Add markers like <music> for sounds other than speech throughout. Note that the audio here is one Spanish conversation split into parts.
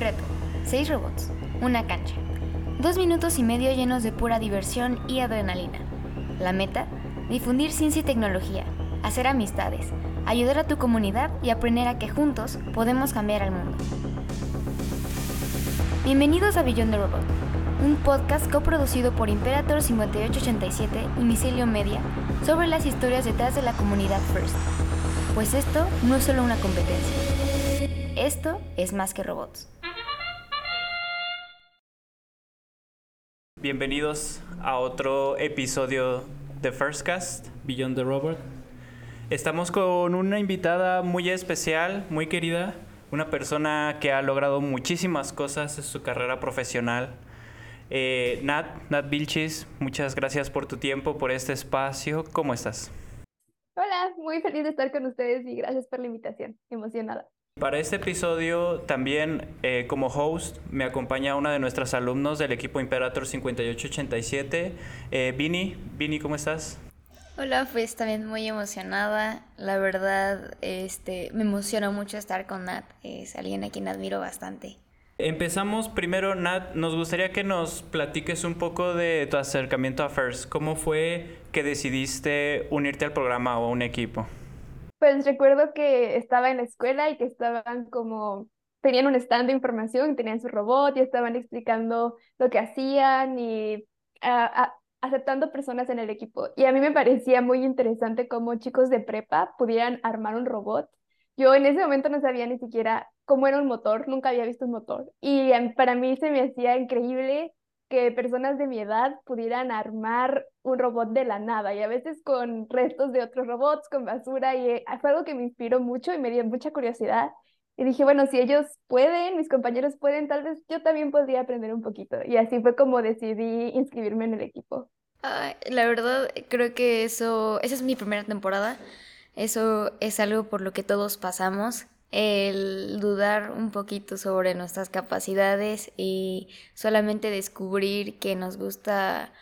reto, seis robots, una cancha, dos minutos y medio llenos de pura diversión y adrenalina. La meta, difundir ciencia y tecnología, hacer amistades, ayudar a tu comunidad y aprender a que juntos podemos cambiar al mundo. Bienvenidos a Beyond the Robot, un podcast coproducido por Imperator 5887 y Micelio Media sobre las historias detrás de la comunidad First. Pues esto no es solo una competencia. Esto es más que robots. Bienvenidos a otro episodio de Firstcast, Beyond the Robot. Estamos con una invitada muy especial, muy querida, una persona que ha logrado muchísimas cosas en su carrera profesional. Eh, Nat, Nat Vilchis, muchas gracias por tu tiempo, por este espacio. ¿Cómo estás? Hola, muy feliz de estar con ustedes y gracias por la invitación. Emocionada. Para este episodio también eh, como host me acompaña una de nuestras alumnos del equipo Imperator 5887, eh, Vini. Vini, ¿cómo estás? Hola, pues también muy emocionada. La verdad, este, me emociona mucho estar con Nat. Es alguien a quien admiro bastante. Empezamos primero, Nat, nos gustaría que nos platiques un poco de tu acercamiento a First. ¿Cómo fue que decidiste unirte al programa o a un equipo? Pues recuerdo que estaba en la escuela y que estaban como, tenían un stand de información, tenían su robot y estaban explicando lo que hacían y aceptando personas en el equipo. Y a mí me parecía muy interesante cómo chicos de prepa pudieran armar un robot yo en ese momento no sabía ni siquiera cómo era un motor, nunca había visto un motor. Y para mí se me hacía increíble que personas de mi edad pudieran armar un robot de la nada y a veces con restos de otros robots, con basura y eh, fue algo que me inspiró mucho y me dio mucha curiosidad. Y dije, bueno, si ellos pueden, mis compañeros pueden, tal vez yo también podría aprender un poquito. Y así fue como decidí inscribirme en el equipo. la verdad, creo que eso, esa es mi primera temporada. Eso es algo por lo que todos pasamos, el dudar un poquito sobre nuestras capacidades y solamente descubrir que nos gusta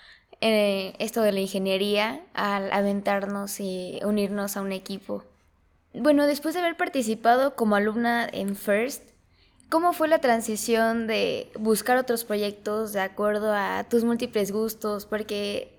eh, esto de la ingeniería al aventarnos y unirnos a un equipo. Bueno, después de haber participado como alumna en FIRST, ¿cómo fue la transición de buscar otros proyectos de acuerdo a tus múltiples gustos? Porque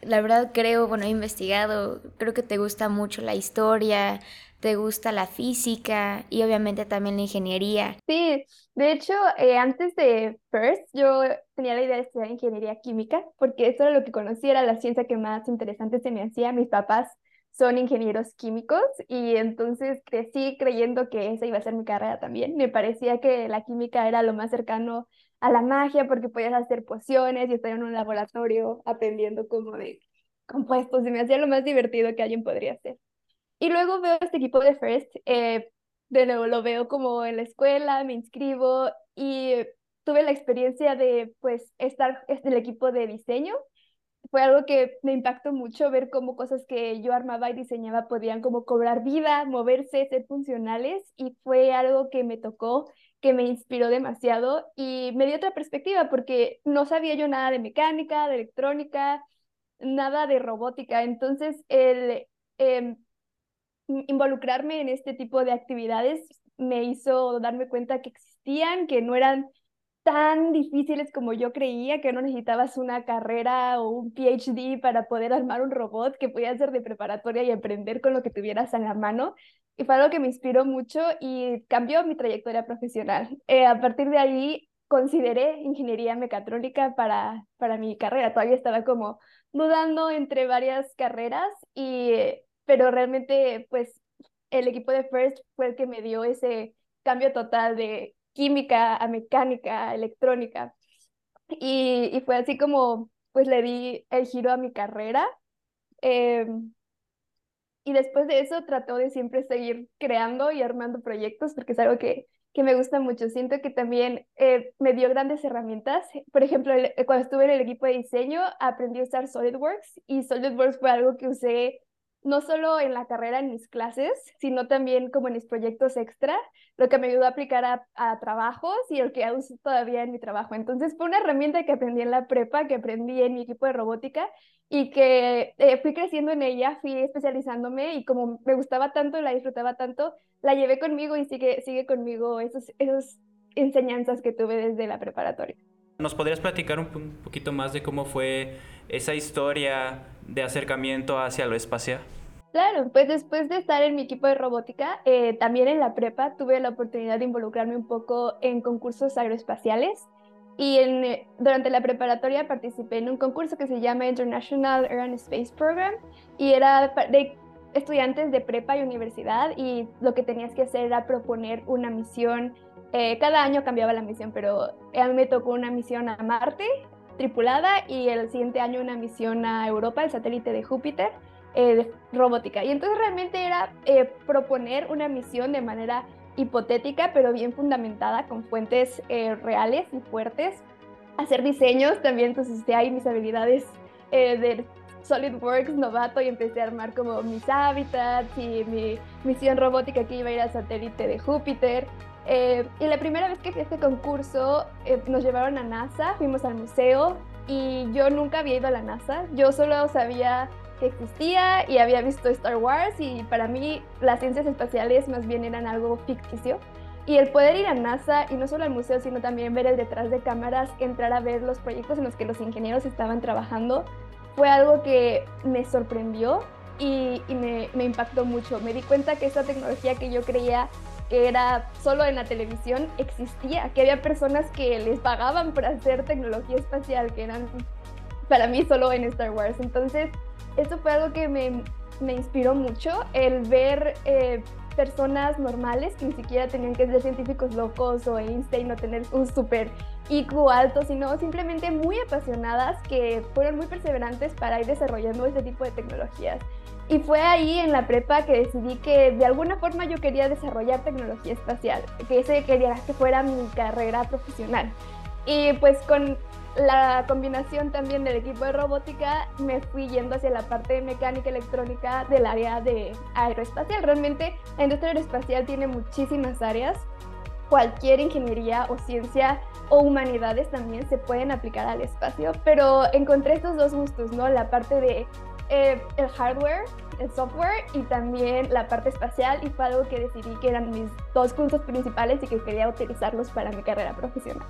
la verdad creo, bueno, he investigado, creo que te gusta mucho la historia, te gusta la física y obviamente también la ingeniería. Sí, de hecho, eh, antes de FIRST yo tenía la idea de estudiar ingeniería química porque eso era lo que conocía, era la ciencia que más interesante se me hacía. Mis papás son ingenieros químicos y entonces crecí creyendo que esa iba a ser mi carrera también. Me parecía que la química era lo más cercano a la magia porque podías hacer pociones y estar en un laboratorio aprendiendo como de compuestos y me hacía lo más divertido que alguien podría hacer. Y luego veo este equipo de First, eh, de nuevo lo veo como en la escuela, me inscribo y tuve la experiencia de pues estar en el equipo de diseño. Fue algo que me impactó mucho ver cómo cosas que yo armaba y diseñaba podían como cobrar vida, moverse, ser funcionales y fue algo que me tocó que me inspiró demasiado y me dio otra perspectiva porque no sabía yo nada de mecánica, de electrónica, nada de robótica. Entonces, el em, involucrarme en este tipo de actividades me hizo darme cuenta que existían, que no eran tan difíciles como yo creía, que no necesitabas una carrera o un PhD para poder armar un robot, que podías ser de preparatoria y aprender con lo que tuvieras en la mano. Y fue algo que me inspiró mucho y cambió mi trayectoria profesional. Eh, a partir de ahí consideré ingeniería mecatrónica para, para mi carrera. Todavía estaba como dudando entre varias carreras, y, pero realmente pues el equipo de FIRST fue el que me dio ese cambio total de química, a mecánica, electrónica. Y, y, fue así como, pues le di el giro a mi carrera. Em, y después de eso trató de siempre seguir creando y armando proyectos porque es algo que, que me gusta mucho. Siento que también eh, me dio grandes herramientas. Por ejemplo, cuando estuve en el equipo de diseño aprendí a usar SolidWorks y SolidWorks fue algo que usé no solo en la carrera, en mis clases, sino también como en mis proyectos extra, lo que me ayudó a aplicar a, trabajos y el que uso todavía en mi trabajo. Entonces fue una herramienta que aprendí en la prepa, que aprendí en mi equipo de robótica y que eh, fui creciendo en ella, fui especializándome y como me gustaba tanto, la disfrutaba tanto, la llevé conmigo y sigue, sigue conmigo esos, esos enseñanzas que tuve desde la preparatoria. ¿Nos podrías platicar un, poquito más de cómo fue esa historia de acercamiento hacia lo espacial? Claro, pues después de estar en mi equipo de robótica, eh, también en la prepa tuve la oportunidad de involucrarme un poco en concursos aeroespaciales y en, eh, durante la preparatoria participé en un concurso que se llama International Air and Space Program y era de estudiantes de prepa y universidad y lo que tenías que hacer era proponer una misión eh, cada año cambiaba la misión, pero a mí me tocó una misión a Marte tripulada y el siguiente año una misión a Europa, el satélite de Júpiter, eh, de robótica. Y entonces realmente era eh, proponer una misión de manera hipotética, pero bien fundamentada, con fuentes reales y fuertes. Hacer diseños también, entonces de ahí mis habilidades de SolidWorks novato y empecé a armar como mis hábitats y mi misión robótica que iba a ir al satélite de Júpiter. Eh, y la primera vez que fui a este concurso eh, nos llevaron a NASA, fuimos al museo y yo nunca había ido a la NASA, yo solo sabía que existía y había visto Star Wars y para mí las ciencias espaciales más bien eran algo ficticio. Y el poder ir a NASA y no solo al museo, sino también ver el detrás de cámaras, entrar a ver los proyectos en los que los ingenieros estaban trabajando, fue algo que me sorprendió y, me, me impactó mucho. Me di cuenta que esa tecnología que yo creía que era solo en la televisión, existía, que había personas que les pagaban por hacer tecnología espacial, que eran para mí solo en Star Wars. Entonces, eso fue algo que me, me inspiró mucho, el ver eh, personas normales que ni siquiera tenían que ser científicos locos o Einstein o tener un súper IQ alto, sino simplemente muy apasionadas que fueron muy perseverantes para ir desarrollando este tipo de tecnologías. Y fue ahí en la prepa que decidí que de alguna forma yo quería desarrollar tecnología espacial, que ese quería que fuera mi carrera profesional. Y pues con la combinación también del equipo de robótica me fui yendo hacia la parte de mecánica electrónica del área de aeroespacial. Realmente la industria aeroespacial tiene muchísimas áreas. Cualquier ingeniería o ciencia o humanidades también se pueden aplicar al espacio, pero encontré estos dos gustos, ¿no? La parte de eh, el hardware, el software y también la parte espacial y fue algo que decidí que eran mis dos puntos principales y que quería utilizarlos para mi carrera profesional.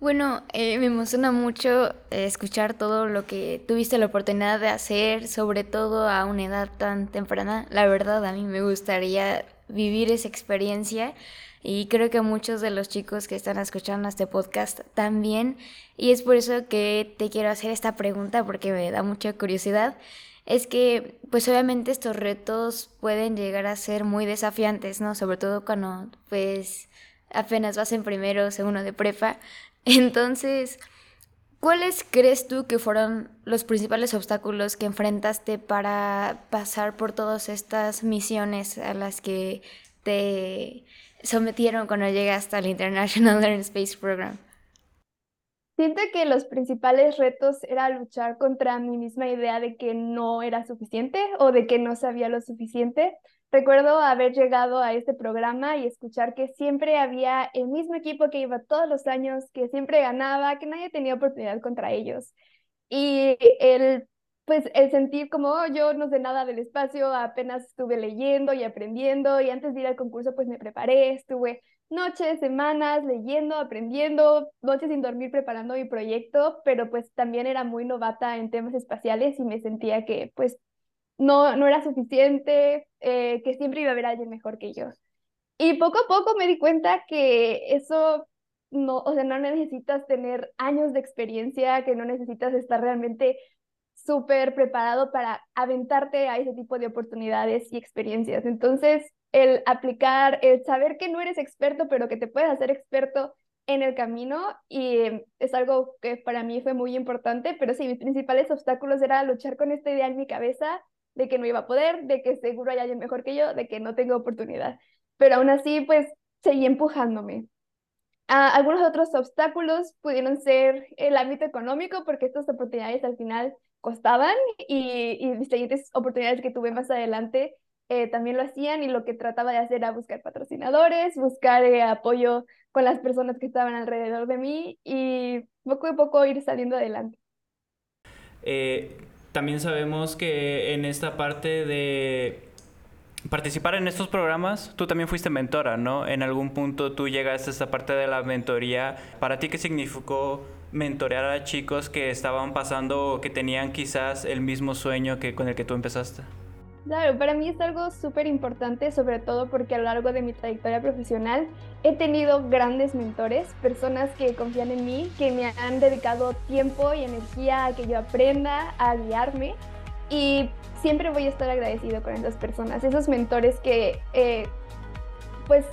Bueno, eh, me emociona mucho eh, escuchar todo lo que tuviste la oportunidad de hacer, sobre todo a una edad tan temprana. La verdad, a mí me gustaría vivir esa experiencia y creo que muchos de los chicos que están escuchando este podcast también. Y es por eso que te quiero hacer esta pregunta porque me da mucha curiosidad. Es que, pues obviamente estos retos pueden llegar a ser muy desafiantes, ¿no? Sobre todo cuando, pues, apenas vas en primero o segundo de prepa. Entonces, ¿cuáles crees tú que fueron los principales obstáculos que enfrentaste para pasar por todas estas misiones a las que te sometieron cuando llegaste al International <laughs> Air Space Program? Siento que los principales retos era luchar contra mi misma idea de que no era suficiente o de que no sabía lo suficiente. Recuerdo haber llegado a este programa y escuchar que siempre había el mismo equipo que iba todos los años, que siempre ganaba, que nadie tenía oportunidad contra ellos. Y el pues el sentir como oh, yo no sé nada del espacio, apenas estuve leyendo y aprendiendo y antes de ir al concurso pues me preparé, estuve noches, semanas leyendo, aprendiendo, noches sin dormir preparando mi proyecto, pero pues también era muy novata en temas espaciales y me sentía que pues no, no era suficiente, eh, que siempre iba a haber alguien mejor que yo. Y poco a poco me di cuenta que eso no, o sea, no necesitas tener años de experiencia, que no necesitas estar realmente súper preparado para aventarte a ese tipo de oportunidades y experiencias. Entonces, el aplicar, el saber que no eres experto, pero que te puedes hacer experto en el camino y em, es algo que para mí fue muy importante, pero sí, mis principales obstáculos era luchar con esta idea en mi cabeza de que no iba a poder, de que seguro hay alguien mejor que yo, de que no tengo oportunidad. Pero aún así, pues seguí empujándome. Ah, algunos otros obstáculos pudieron ser el ámbito económico, porque estas oportunidades al final costaban y, y mis siguientes oportunidades que tuve más adelante eh, también lo hacían y lo que trataba de hacer era buscar patrocinadores, buscar eh, apoyo con las personas que estaban alrededor de mí y poco a poco ir saliendo adelante. Eh, también sabemos que en esta parte de participar en estos programas, tú también fuiste mentora, ¿no? En algún punto tú llegaste a esta parte de la mentoría. ¿Para ti qué significó mentorear a chicos que estaban pasando o que tenían quizás el mismo sueño que con el que tú empezaste? Claro, para mí es algo súper importante, sobre todo porque a lo largo de mi trayectoria profesional he tenido grandes mentores, personas que confían en mí, que me han dedicado tiempo y energía a que yo aprenda, a guiarme y siempre voy a estar agradecido con esas personas, esos mentores que eh, pues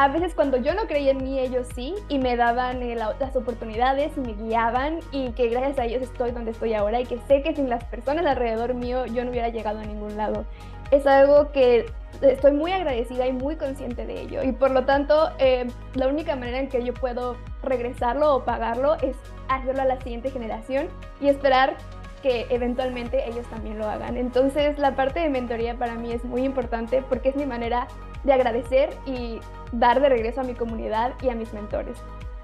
a veces cuando yo no creía en mí, ellos sí, y me daban eh, las oportunidades y me guiaban y que gracias a ellos estoy donde estoy ahora y que sé que sin las personas alrededor mío yo no hubiera llegado a ningún lado. Es algo que estoy muy agradecida y muy consciente de ello y por lo tanto eh, la única manera en que yo puedo regresarlo o pagarlo es hacerlo a la siguiente generación y esperar que eventualmente ellos también lo hagan. Entonces la parte de mentoría para mí es muy importante porque es mi manera de agradecer y dar de regreso a mi comunidad y a mis mentores.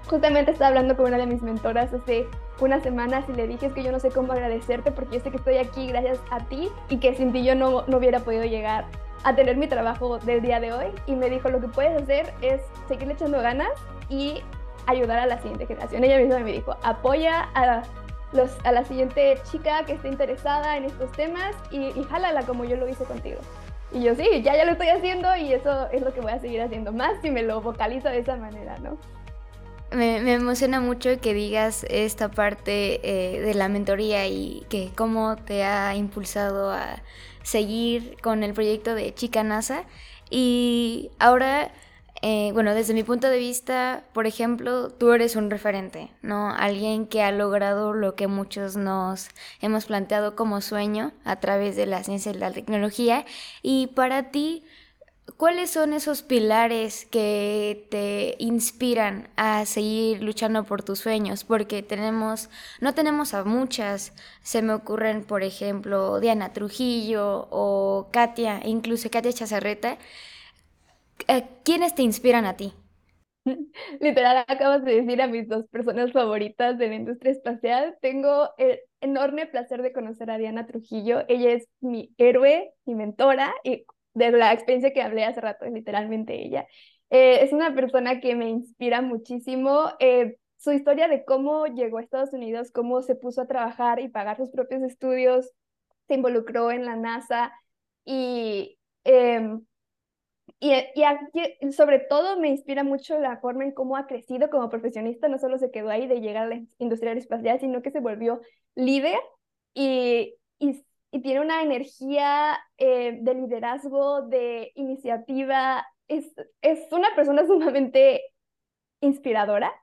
Justamente estaba hablando con una de mis mentoras hace unas semanas y le dije que yo no sé cómo agradecerte porque yo sé que estoy aquí gracias a ti y que sin ti yo no, no hubiera podido llegar a tener mi trabajo del día de hoy. Y me dijo, lo que puedes hacer es seguir echando ganas y ayudar a la siguiente generación. Ella misma me dijo, apoya a, los, a la siguiente chica que esté interesada en estos temas y, y jálala como yo lo hice contigo. Y yo sí, ya ya lo estoy haciendo y eso es lo que voy a seguir haciendo más si me lo vocalizo de esa manera, ¿no? Me, me emociona mucho que digas esta parte eh, de la mentoría y que cómo te ha impulsado a seguir con el proyecto de Chica NASA. Y ahora eh, bueno, desde mi punto de vista, por ejemplo, tú eres un referente, ¿no? Alguien que ha logrado lo que muchos nos hemos planteado como sueño a través de la ciencia y la tecnología. Y para ti, ¿cuáles son esos pilares que te inspiran a seguir luchando por tus sueños? Porque tenemos, no tenemos a muchas. Se me ocurren, por ejemplo, Diana Trujillo o Katia, incluso Katia Chazarreta ¿quiénes te inspiran a ti? <laughs> Literal, acabas de decir a mis dos personas favoritas de la industria espacial. Tengo el enorme placer de conocer a Diana Trujillo. Ella es mi héroe, mi mentora, y de la experiencia que hablé hace rato es literalmente ella. Eh, es una persona que me inspira muchísimo. Eh, su historia de cómo llegó a Estados Unidos, cómo se puso a trabajar y pagar sus propios estudios, se involucró en la NASA y em, y, y sobre todo me inspira mucho la forma en cómo ha crecido como profesionista, no solo se quedó ahí de llegar a la industria aeroespacial, sino que se volvió líder y, y, tiene una energía eh, de liderazgo, de iniciativa, es, es una persona <laughs> sumamente inspiradora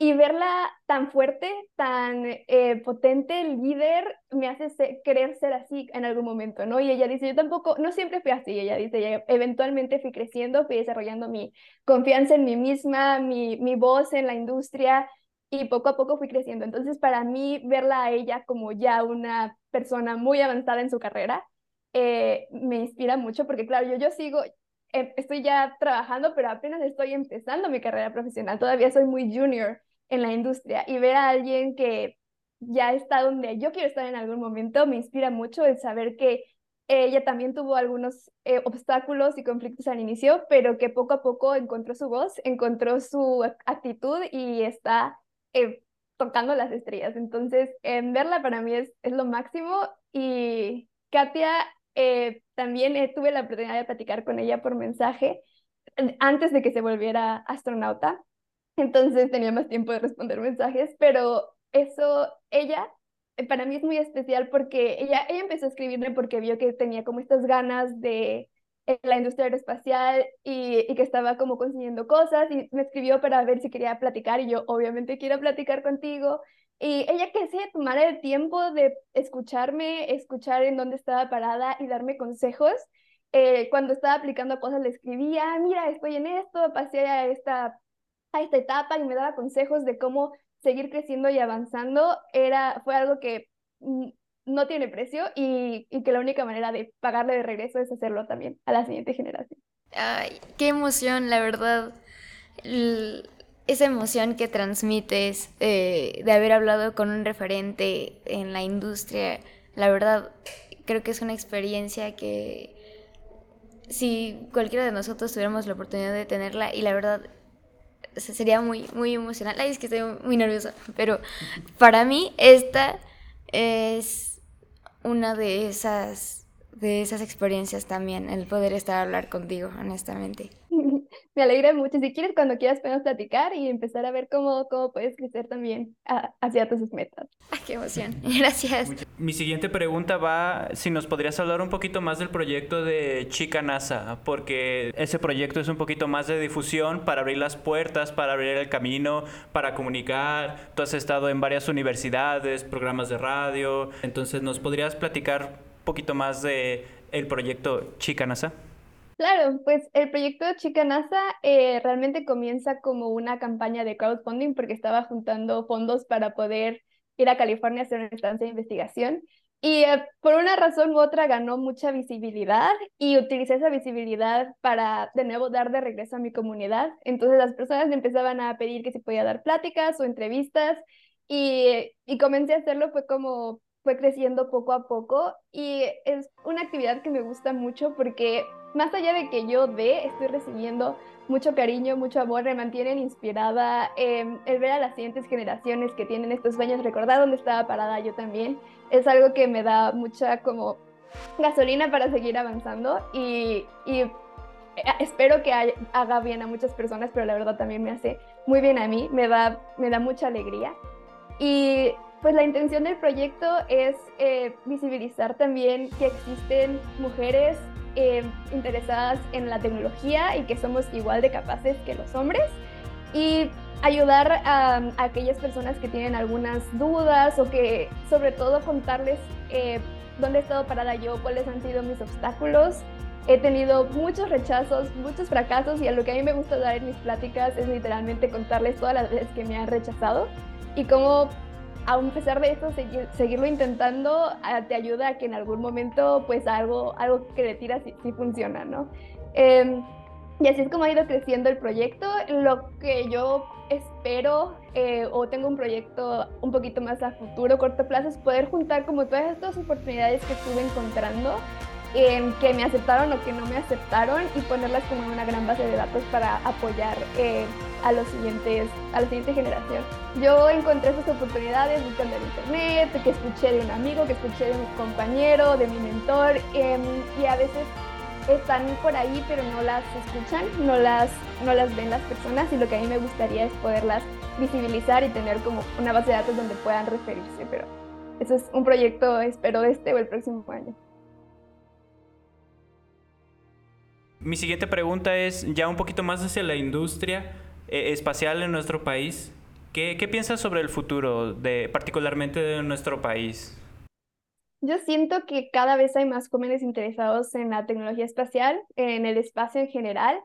y verla tan fuerte, tan eh, potente, líder, me hace querer ser así en algún momento, ¿no? Y ella dice, yo tampoco, no siempre fui así, ella dice, eventualmente fui creciendo, fui desarrollando mi confianza en mí misma, mi, mi voz en la industria y poco a poco fui creciendo. Entonces, para mí, verla a ella como ya una persona muy avanzada en su carrera, eh, me inspira mucho porque, claro, yo, yo sigo, eh, estoy ya trabajando, pero apenas estoy empezando mi carrera profesional, todavía soy muy junior en la industria y ver a alguien que ya está donde yo quiero estar en algún momento me inspira mucho el saber que ella también tuvo algunos eh, obstáculos y conflictos al inicio, pero que poco a poco encontró su voz, encontró su actitud y está eh, tocando las estrellas. Entonces, en verla para mí es, es lo máximo. Y Katia, eh, también tuve la oportunidad de platicar con ella por mensaje antes de que se volviera astronauta. Entonces tenía más tiempo de responder mensajes, pero eso, ella, eh, para mí es muy especial porque ella, ella empezó a escribirme porque vio que tenía como estas ganas de la industria aeroespacial y, y, que estaba como consiguiendo cosas y me escribió para ver si quería platicar y yo obviamente quiero platicar contigo. Y ella que se tomara el tiempo de escucharme, escuchar en dónde estaba parada y darme consejos. Eh, cuando estaba aplicando cosas le escribía, mira, estoy en esto, pasé a esta a esta etapa y me daba consejos de cómo seguir creciendo y avanzando, era, fue algo que no tiene precio y, y, que la única manera de pagarle de regreso es hacerlo también a la siguiente generación. Ay, qué emoción, la verdad. esa emoción que transmites eh, de haber hablado con un referente en la industria La verdad, creo que es una experiencia que si cualquiera de nosotros tuviéramos la oportunidad de tenerla y la verdad sería muy, muy emocional. Ay, es que estoy muy nerviosa, pero para mí esta es una de esas, de esas experiencias también, el poder estar a hablar contigo, honestamente. <laughs> Me alegra mucho. Si quieres, cuando quieras, podemos platicar y empezar a ver cómo, cómo puedes crecer también hacia tus metas. Ay, qué emoción. <laughs> Gracias. Mi siguiente pregunta va, si nos podrías hablar un poquito más del proyecto de Chica NASA, porque ese proyecto es un poquito más de difusión para abrir las puertas, para abrir el camino, para comunicar. Tú has estado en varias universidades, programas de radio. Entonces, ¿nos podrías platicar un poquito más de el proyecto Chica NASA? Claro, pues el proyecto Chica NASA eh, realmente comienza como una campaña de crowdfunding porque estaba juntando fondos para poder ir a California a hacer una estancia de investigación. Y eh, por una razón u otra ganó mucha visibilidad y utilicé esa visibilidad para de nuevo dar de regreso a mi comunidad. Entonces las personas me empezaban a pedir que se podía dar pláticas o entrevistas y, y comencé a hacerlo, fue como fue creciendo poco a poco y es una actividad que me gusta mucho porque más allá de que yo dé, estoy recibiendo mucho cariño, mucho amor, me mantienen inspirada. Em, el ver a las siguientes generaciones que tienen estos sueños, recordar dónde estaba parada yo también, es algo que me da mucha como gasolina para seguir avanzando y, y eh, espero que haga bien a muchas personas, pero la verdad también me hace muy bien a mí, me da, me da mucha alegría. Y pues la intención del proyecto es eh, visibilizar también que existen mujeres eh, interesadas en la tecnología y que somos igual de capaces que los hombres y ayudar a, aquellas personas que tienen algunas dudas o que sobre todo contarles eh, dónde he estado parada yo, cuáles han sido mis obstáculos. He tenido muchos rechazos, muchos fracasos y a lo que a mí me gusta dar en mis pláticas es literalmente contarles todas las veces que me han rechazado y cómo a pesar de esto, seguirlo intentando ah, te ayuda a que en algún momento, pues algo, algo que le tiras sí, funciona, ¿no? Em, y así es como ha ido creciendo el proyecto. Lo que yo espero eh, o tengo un proyecto un poquito más a futuro, corto plazo, es poder juntar como todas estas oportunidades que estuve encontrando que me aceptaron o que no me aceptaron y ponerlas como en una gran base de datos para apoyar eh, a, los siguientes, a la siguiente generación. Yo encontré esas oportunidades buscando en internet, que escuché de un amigo, que escuché de un compañero, de mi mentor em, y a veces están por ahí pero no las escuchan, no las, no las ven las personas y lo que a mí me gustaría es poderlas visibilizar y tener como una base de datos donde puedan referirse, pero eso es un proyecto, espero, este o el próximo año. Mi siguiente pregunta es ya un poquito más hacia la industria eh, espacial en nuestro país. ¿Qué, ¿Qué, piensas sobre el futuro, de, particularmente de nuestro país? Yo siento que cada vez hay más jóvenes interesados en la tecnología espacial, en el espacio en general,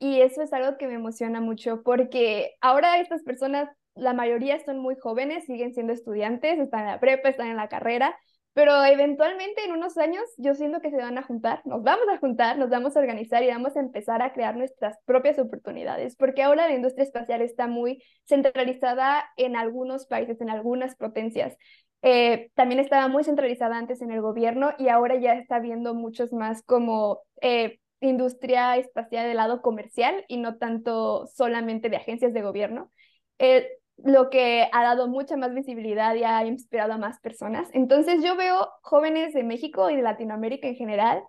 y eso es algo que me emociona mucho porque ahora estas personas, la mayoría son muy jóvenes, siguen siendo estudiantes, están en la prepa, están en la carrera, pero eventualmente en unos años yo siento que se van a juntar, nos vamos a juntar, nos vamos a organizar y vamos a empezar a crear nuestras propias oportunidades, porque ahora la industria espacial está muy centralizada en algunos países, en algunas potencias. Eh, también estaba muy centralizada antes en el gobierno y ahora ya está viendo muchos más como eh, industria espacial del lado comercial y no tanto solamente de agencias de gobierno. Eh, lo que ha dado mucha más visibilidad y ha inspirado a más personas. Entonces yo veo jóvenes de México y de Latinoamérica en general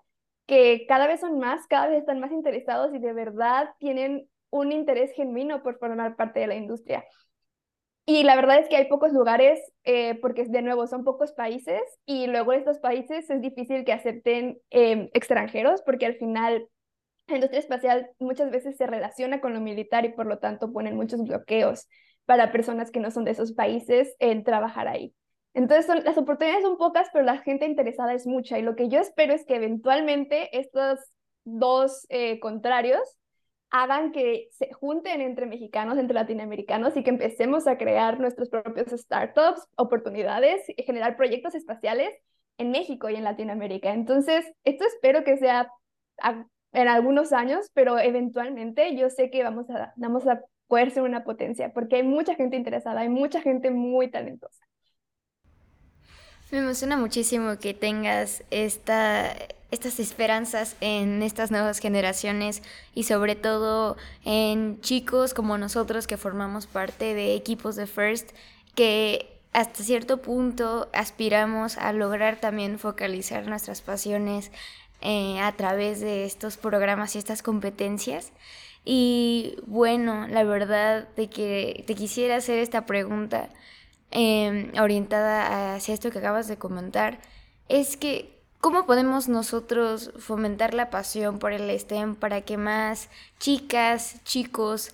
que cada vez son más, cada vez están más interesados y de verdad tienen un interés genuino por formar parte de la industria. Y la verdad es que hay pocos lugares, eh, porque de nuevo son pocos países, y luego en estos países es difícil que acepten em, extranjeros, porque al final la industria espacial muchas veces se relaciona con lo militar y por lo tanto ponen muchos bloqueos para personas que no son de esos países en trabajar ahí. Entonces, las oportunidades son pocas, pero la gente interesada es mucha. Y lo que yo espero es que eventualmente estos dos eh, contrarios hagan que se junten entre mexicanos, entre latinoamericanos y que empecemos a crear nuestros propios startups, oportunidades, y generar proyectos espaciales en México y en Latinoamérica. Entonces, esto espero que sea en algunos años, pero eventualmente yo sé que vamos a, vamos a poder ser una potencia, porque hay mucha gente interesada, hay mucha gente muy talentosa. Me emociona muchísimo que tengas esta, estas esperanzas en estas nuevas generaciones y sobre todo en chicos como nosotros que formamos parte de equipos de First que hasta cierto punto aspiramos a lograr también focalizar nuestras pasiones eh, a través de estos programas y estas competencias. Y bueno, la verdad de que te quisiera hacer esta pregunta Em, orientada hacia esto que acabas de comentar, es que ¿cómo podemos nosotros fomentar la pasión por el STEM para que más chicas, chicos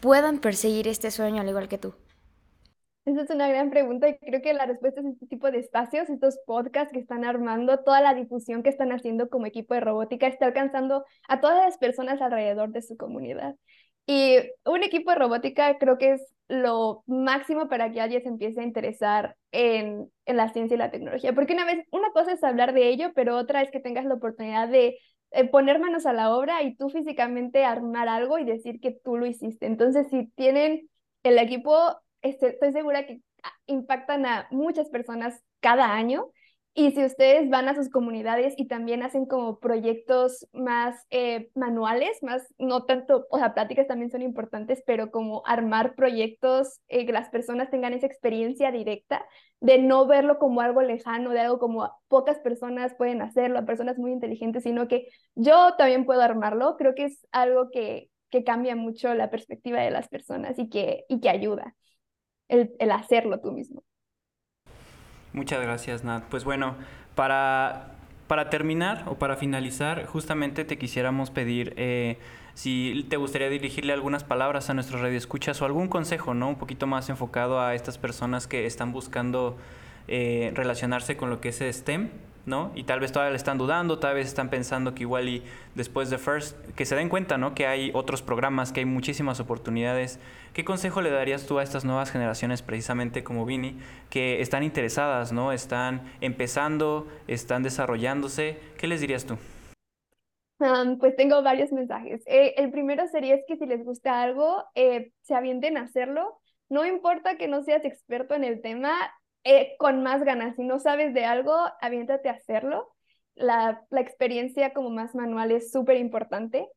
puedan perseguir este sueño al igual que tú? Esa es una gran pregunta y creo que la respuesta es este tipo de espacios, estos podcasts que están armando, toda la difusión que están haciendo como equipo de robótica está alcanzando a todas las personas alrededor de su comunidad. Y un equipo de robótica creo que es lo máximo para que alguien se empiece a interesar en, en, la ciencia y la tecnología. Porque una vez, una cosa es hablar de ello, pero otra es que tengas la oportunidad de eh, poner manos a la obra y tú físicamente armar algo y decir que tú lo hiciste. Entonces, si tienen el equipo, este, estoy segura que impactan a muchas personas cada año. Y si ustedes van a sus comunidades y también hacen como proyectos más eh, manuales, más, no tanto, o sea, pláticas también son importantes, pero como armar proyectos, eh, que las personas tengan esa experiencia directa de no verlo como algo lejano, de algo como pocas personas pueden hacerlo, personas muy inteligentes, sino que yo también puedo armarlo, creo que es algo que, que cambia mucho la perspectiva de las personas y que, y que ayuda el, hacerlo tú mismo. Muchas gracias, Nat. Pues bueno, para, para terminar o para finalizar, justamente te quisiéramos pedir eh, si te gustaría dirigirle algunas palabras a nuestros radioescuchas o algún consejo, ¿no? Un poquito más enfocado a estas personas que están buscando eh, relacionarse con lo que es STEM ¿no? Y tal vez todavía le están dudando, tal vez están pensando que igual y después de First, que se den cuenta, ¿no? Que hay otros programas, que hay muchísimas oportunidades. ¿Qué consejo le darías tú a estas nuevas generaciones, precisamente como Vini, que están interesadas, ¿no? Están empezando, están desarrollándose. ¿Qué les dirías tú? pues tengo varios mensajes. Eh, el primero sería es que si les gusta algo, eh, se avienten a hacerlo. No importa que no seas experto en el tema, eh, con más ganas. Si no sabes de algo, aviéntate a hacerlo. La, experiencia como más manual es súper importante.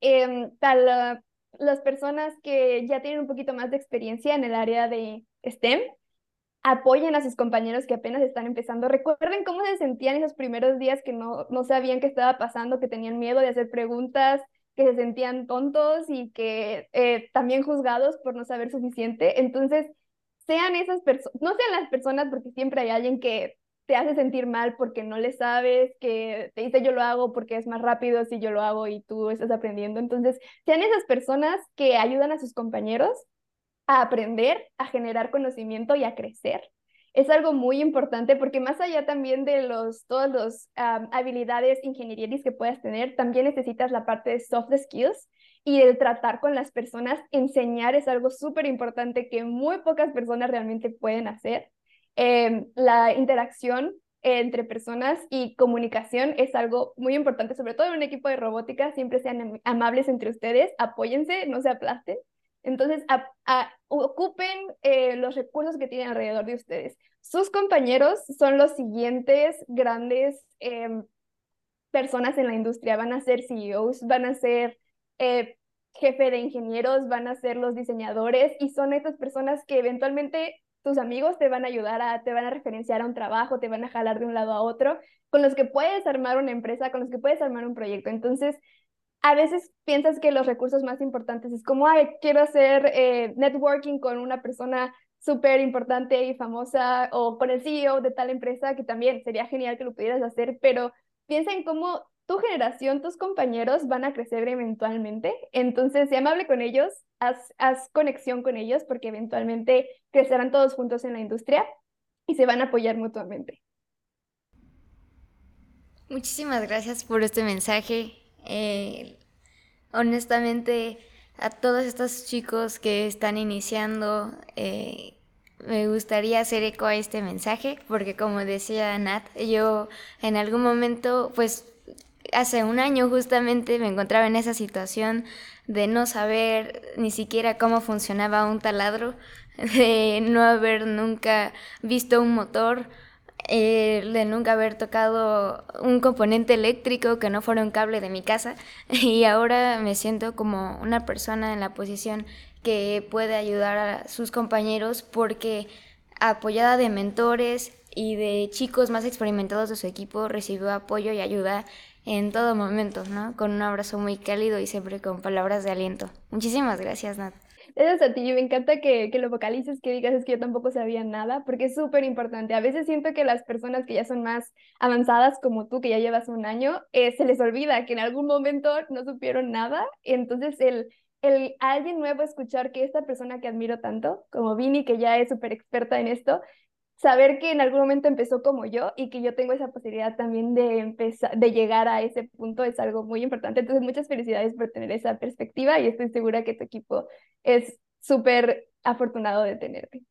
Em, tal, las personas que ya tienen un poquito más de experiencia en el área de STEM, apoyen a sus compañeros que apenas están empezando. Recuerden cómo se sentían esos primeros días que no, no sabían qué estaba pasando, que tenían miedo de hacer preguntas, que se sentían tontos y que eh, también juzgados por no saber suficiente. Entonces, sean esas personas, no sean las personas porque siempre hay alguien que te hace sentir mal porque no le sabes, que te dice yo lo hago porque es más rápido si yo lo hago y tú estás aprendiendo. Entonces, sean esas personas que ayudan a sus compañeros a aprender, a generar conocimiento y a crecer. Es algo muy importante porque más allá también de los, todas las habilidades ingenierías que puedas tener, también necesitas la parte de soft skills, y el tratar con las personas, enseñar es algo súper importante que muy pocas personas realmente pueden hacer. Em, la interacción entre personas y comunicación es algo muy importante, sobre todo en un equipo de robótica, siempre sean amables entre ustedes, apóyense, no se aplasten. Entonces, ocupen eh, los recursos que tienen alrededor de ustedes. Sus compañeros son los siguientes grandes em, personas en la industria, van a ser CEOs, van a ser eh, jefe de ingenieros, van a ser los diseñadores y son estas personas que eventualmente tus amigos te van a ayudar a, te van a referenciar a un trabajo, te van a jalar de un lado a otro, con los que puedes armar una empresa, con los que puedes armar un proyecto. Entonces, a veces piensas que los recursos más importantes es como, ay, quiero hacer eh, networking con una persona súper importante y famosa o con el CEO de tal empresa, que también sería genial que lo pudieras hacer, pero piensa en cómo tu generación, tus compañeros van a crecer eventualmente. Entonces, sé amable con ellos, haz, haz conexión con ellos porque eventualmente crecerán todos juntos en la industria y se van a apoyar mutuamente. Muchísimas gracias por este mensaje. Eh, honestamente, a todos estos chicos que están iniciando, eh, me gustaría hacer eco a este mensaje porque como decía Nat, yo en algún momento pues hace un año justamente me encontraba en esa situación de no saber ni siquiera cómo funcionaba un taladro. <laughs> de no haber nunca visto un motor, eh, de nunca haber tocado un componente eléctrico que no fuera un cable de mi casa <laughs> y ahora me siento como una persona en la posición que puede ayudar a sus compañeros porque apoyada de mentores y de chicos más experimentados de su equipo recibió apoyo y ayuda en todo momento, ¿no? Con un abrazo muy cálido y siempre con palabras de aliento. Muchísimas gracias, Nat. Gracias a ti, me encanta que, que lo vocalices, que digas es que yo tampoco sabía nada, porque es súper importante. A veces siento que las personas que ya son más avanzadas como tú, que ya llevas un año, eh, se les olvida que en algún momento no supieron nada. Entonces, el, el alguien nuevo escuchar que esta persona que admiro tanto, como Vini, que ya es súper experta en esto, saber que en algún momento empezó como yo y que yo tengo esa posibilidad también de empezar, de llegar a ese punto es algo muy importante. Entonces, muchas felicidades por tener esa perspectiva y estoy segura que tu equipo es súper afortunado de tenerte.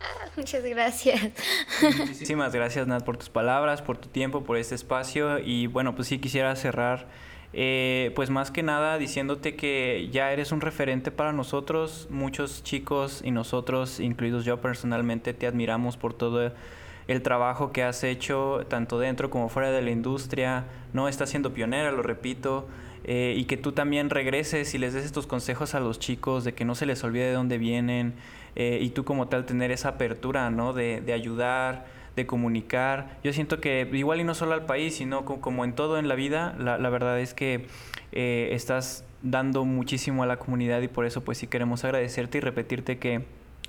Ah, <laughs> muchas gracias. Muchísimas gracias, Nat, por tus palabras, por tu tiempo, por este espacio. Y bueno, pues sí quisiera cerrar eh, pues más que nada diciéndote que ya eres un referente para nosotros, muchos chicos y nosotros, incluidos yo personalmente, te admiramos por todo el trabajo que has hecho, tanto dentro como fuera de la industria, no estás siendo pionera, lo repito, eh, y que tú también regreses y les des estos consejos a los chicos de que no se les olvide de dónde vienen, eh, y tú como tal tener esa apertura, ¿no? De, de ayudar, de comunicar. Yo siento que igual y no solo al país, sino como, en todo en la vida, la, verdad es que eh, estás dando muchísimo a la comunidad y por eso pues sí queremos agradecerte y repetirte que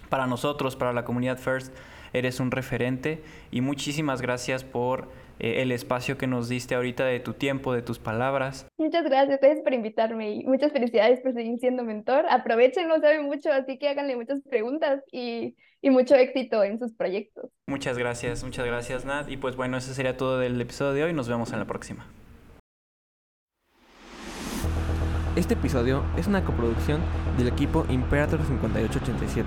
para nosotros, para la comunidad First, eres un referente y muchísimas gracias por eh, el espacio que nos diste ahorita de tu tiempo, de tus palabras. Muchas gracias, gracias por invitarme y muchas felicidades por seguir siendo mentor. Aprovechen, no saben mucho, así que háganle muchas preguntas y, y mucho éxito en sus proyectos. Muchas gracias, muchas gracias Nat. Y pues bueno, eso sería todo del episodio de hoy. Nos vemos en la próxima. Este episodio es una coproducción del equipo Imperator 5887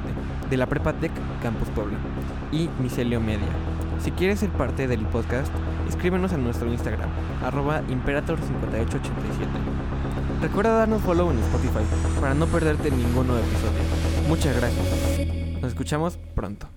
de la Prepa Tech Campus Puebla y Micelio Media. Si quieres ser parte del podcast, escríbenos en nuestro Instagram, arroba Imperator5887. Recuerda darnos follow en Spotify para no perderte ningún nuevo episodio. Muchas gracias. Nos escuchamos pronto.